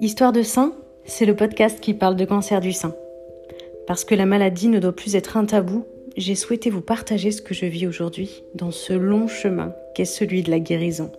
Histoire de sein, c'est le podcast qui parle de cancer du sein. Parce que la maladie ne doit plus être un tabou, j'ai souhaité vous partager ce que je vis aujourd'hui dans ce long chemin qu'est celui de la guérison.